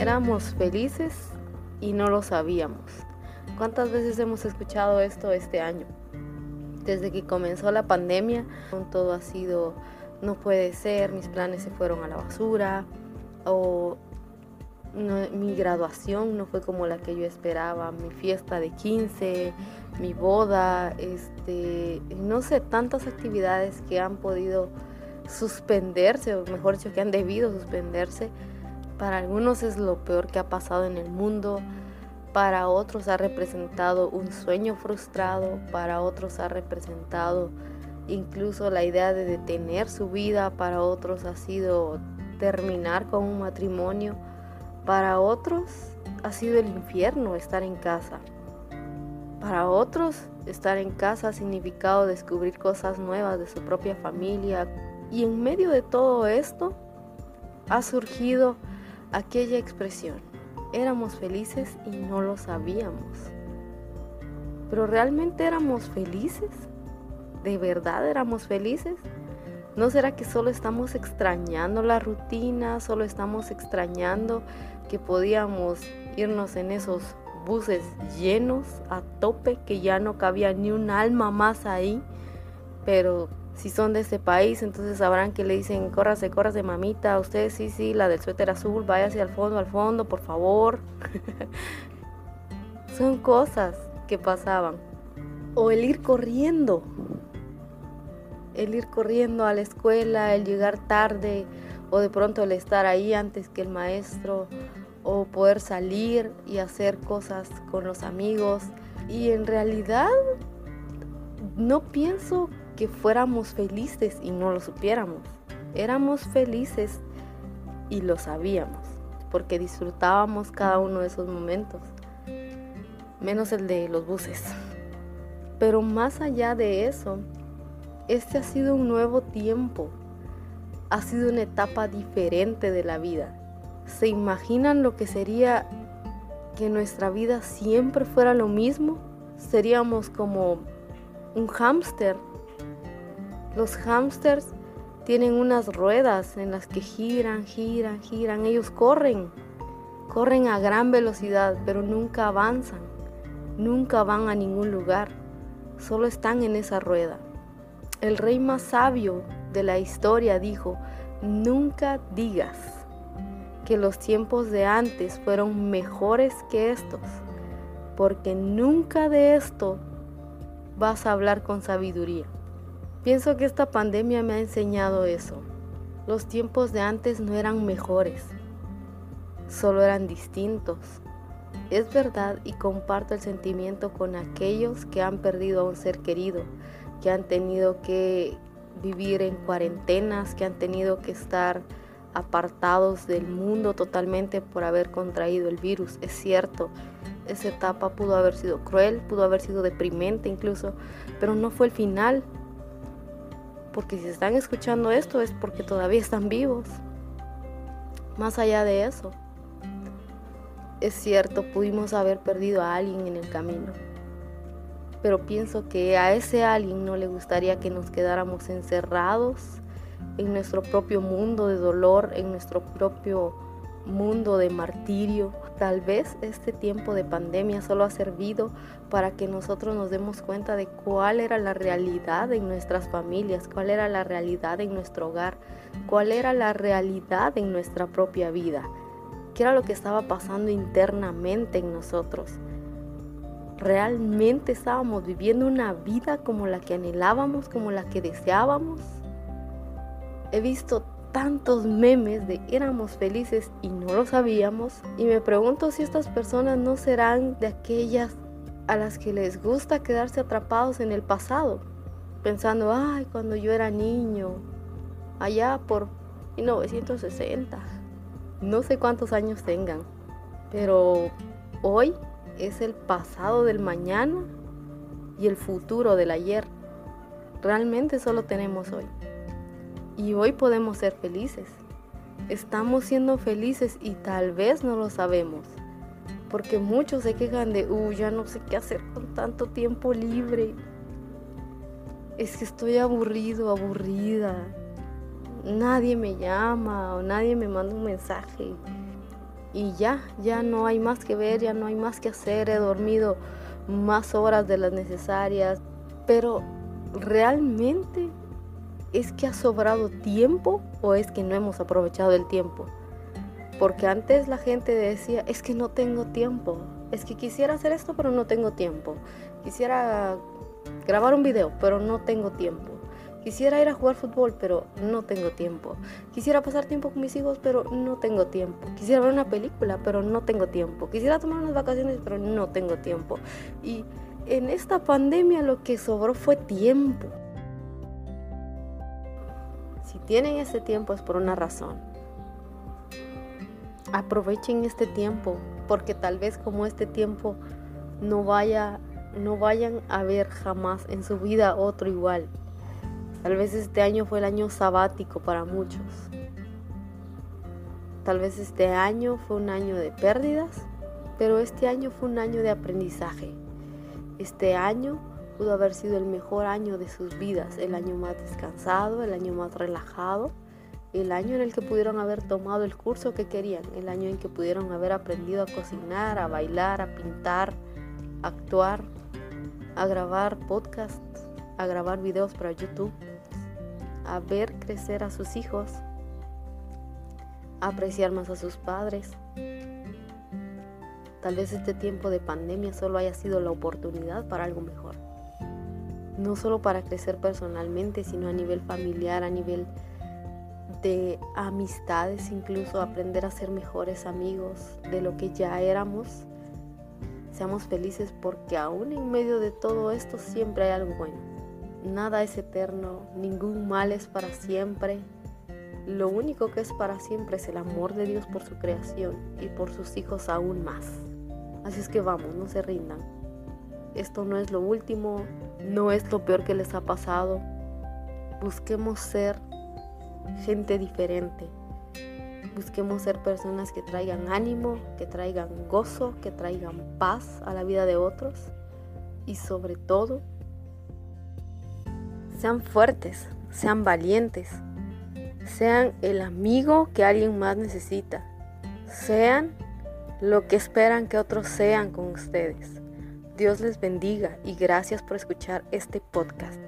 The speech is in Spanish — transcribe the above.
Éramos felices y no lo sabíamos. ¿Cuántas veces hemos escuchado esto este año? Desde que comenzó la pandemia, todo ha sido, no puede ser, mis planes se fueron a la basura, o mi graduación no fue como la que yo esperaba, mi fiesta de 15, mi boda, este, no sé, tantas actividades que han podido suspenderse, o mejor dicho, que han debido suspenderse. Para algunos es lo peor que ha pasado en el mundo, para otros ha representado un sueño frustrado, para otros ha representado incluso la idea de detener su vida, para otros ha sido terminar con un matrimonio, para otros ha sido el infierno estar en casa. Para otros, estar en casa ha significado descubrir cosas nuevas de su propia familia. Y en medio de todo esto ha surgido aquella expresión. Éramos felices y no lo sabíamos. Pero realmente éramos felices. ¿De verdad éramos felices? ¿No será que solo estamos extrañando la rutina? ¿Solo estamos extrañando que podíamos irnos en esos buses llenos a tope, que ya no cabía ni un alma más ahí? Pero si son de este país, entonces sabrán que le dicen, córrase, córrase, mamita. Ustedes sí, sí, la del suéter azul, váyase al fondo, al fondo, por favor. son cosas que pasaban. O el ir corriendo el ir corriendo a la escuela, el llegar tarde o de pronto el estar ahí antes que el maestro o poder salir y hacer cosas con los amigos. Y en realidad no pienso que fuéramos felices y no lo supiéramos. Éramos felices y lo sabíamos, porque disfrutábamos cada uno de esos momentos, menos el de los buses. Pero más allá de eso, este ha sido un nuevo tiempo, ha sido una etapa diferente de la vida. ¿Se imaginan lo que sería que nuestra vida siempre fuera lo mismo? Seríamos como un hámster. Los hámsters tienen unas ruedas en las que giran, giran, giran. Ellos corren, corren a gran velocidad, pero nunca avanzan, nunca van a ningún lugar, solo están en esa rueda. El rey más sabio de la historia dijo, nunca digas que los tiempos de antes fueron mejores que estos, porque nunca de esto vas a hablar con sabiduría. Pienso que esta pandemia me ha enseñado eso. Los tiempos de antes no eran mejores, solo eran distintos. Es verdad y comparto el sentimiento con aquellos que han perdido a un ser querido, que han tenido que vivir en cuarentenas, que han tenido que estar apartados del mundo totalmente por haber contraído el virus. Es cierto, esa etapa pudo haber sido cruel, pudo haber sido deprimente incluso, pero no fue el final. Porque si están escuchando esto es porque todavía están vivos. Más allá de eso, es cierto, pudimos haber perdido a alguien en el camino pero pienso que a ese alguien no le gustaría que nos quedáramos encerrados en nuestro propio mundo de dolor, en nuestro propio mundo de martirio. Tal vez este tiempo de pandemia solo ha servido para que nosotros nos demos cuenta de cuál era la realidad en nuestras familias, cuál era la realidad en nuestro hogar, cuál era la realidad en nuestra propia vida, qué era lo que estaba pasando internamente en nosotros realmente estábamos viviendo una vida como la que anhelábamos, como la que deseábamos. He visto tantos memes de éramos felices y no lo sabíamos y me pregunto si estas personas no serán de aquellas a las que les gusta quedarse atrapados en el pasado, pensando, ay, cuando yo era niño, allá por 1960, no sé cuántos años tengan, pero hoy es el pasado del mañana y el futuro del ayer. Realmente solo tenemos hoy. Y hoy podemos ser felices. Estamos siendo felices y tal vez no lo sabemos. Porque muchos se quejan de, uy, ya no sé qué hacer con tanto tiempo libre. Es que estoy aburrido, aburrida. Nadie me llama o nadie me manda un mensaje. y ya, ya no hay más que ver, ya no hay más que hacer, he dormido más horas de las necesarias, pero realmente es que ha sobrado tiempo o es que no hemos aprovechado el tiempo. Porque antes la gente decía, es que no tengo tiempo, es que quisiera hacer esto pero no tengo tiempo, quisiera grabar un video pero no tengo tiempo. Quisiera ir a jugar fútbol, pero no tengo tiempo. Quisiera pasar tiempo con mis hijos, pero no tengo tiempo. Quisiera ver una película, pero no tengo tiempo. Quisiera tomar unas vacaciones, pero no tengo tiempo. Y en esta pandemia lo que sobró fue tiempo. Si tienen ese tiempo es por una razón. Aprovechen este tiempo, porque tal vez como este tiempo no vaya no vayan a ver jamás en su vida otro igual. Tal vez este año fue el año sabático para muchos. Tal vez este año fue un año de pérdidas, pero este año fue un año de aprendizaje. Este año pudo haber sido el mejor año de sus vidas, el año más descansado, el año más relajado, el año en el que pudieron haber tomado el curso que querían, el año en que pudieron haber aprendido a cocinar, a bailar, a pintar, a actuar, a grabar podcasts, a grabar videos para YouTube a ver crecer a sus hijos, a apreciar más a sus padres. Tal vez este tiempo de pandemia solo haya sido la oportunidad para algo mejor. No solo para crecer personalmente, sino a nivel familiar, a nivel de amistades, incluso aprender a ser mejores amigos de lo que ya éramos. Seamos felices porque aún en medio de todo esto siempre hay algo bueno. Nada es eterno, ningún mal es para siempre. Lo único que es para siempre es el amor de Dios por su creación y por sus hijos aún más. Así es que vamos, no se rindan. Esto no es lo último, no es lo peor que les ha pasado. Busquemos ser gente diferente. Busquemos ser personas que traigan ánimo, que traigan gozo, que traigan paz a la vida de otros y sobre todo sean fuertes, sean valientes, sean el amigo que alguien más necesita, sean lo que esperan que otros sean con ustedes. Dios les bendiga y gracias por escuchar este podcast.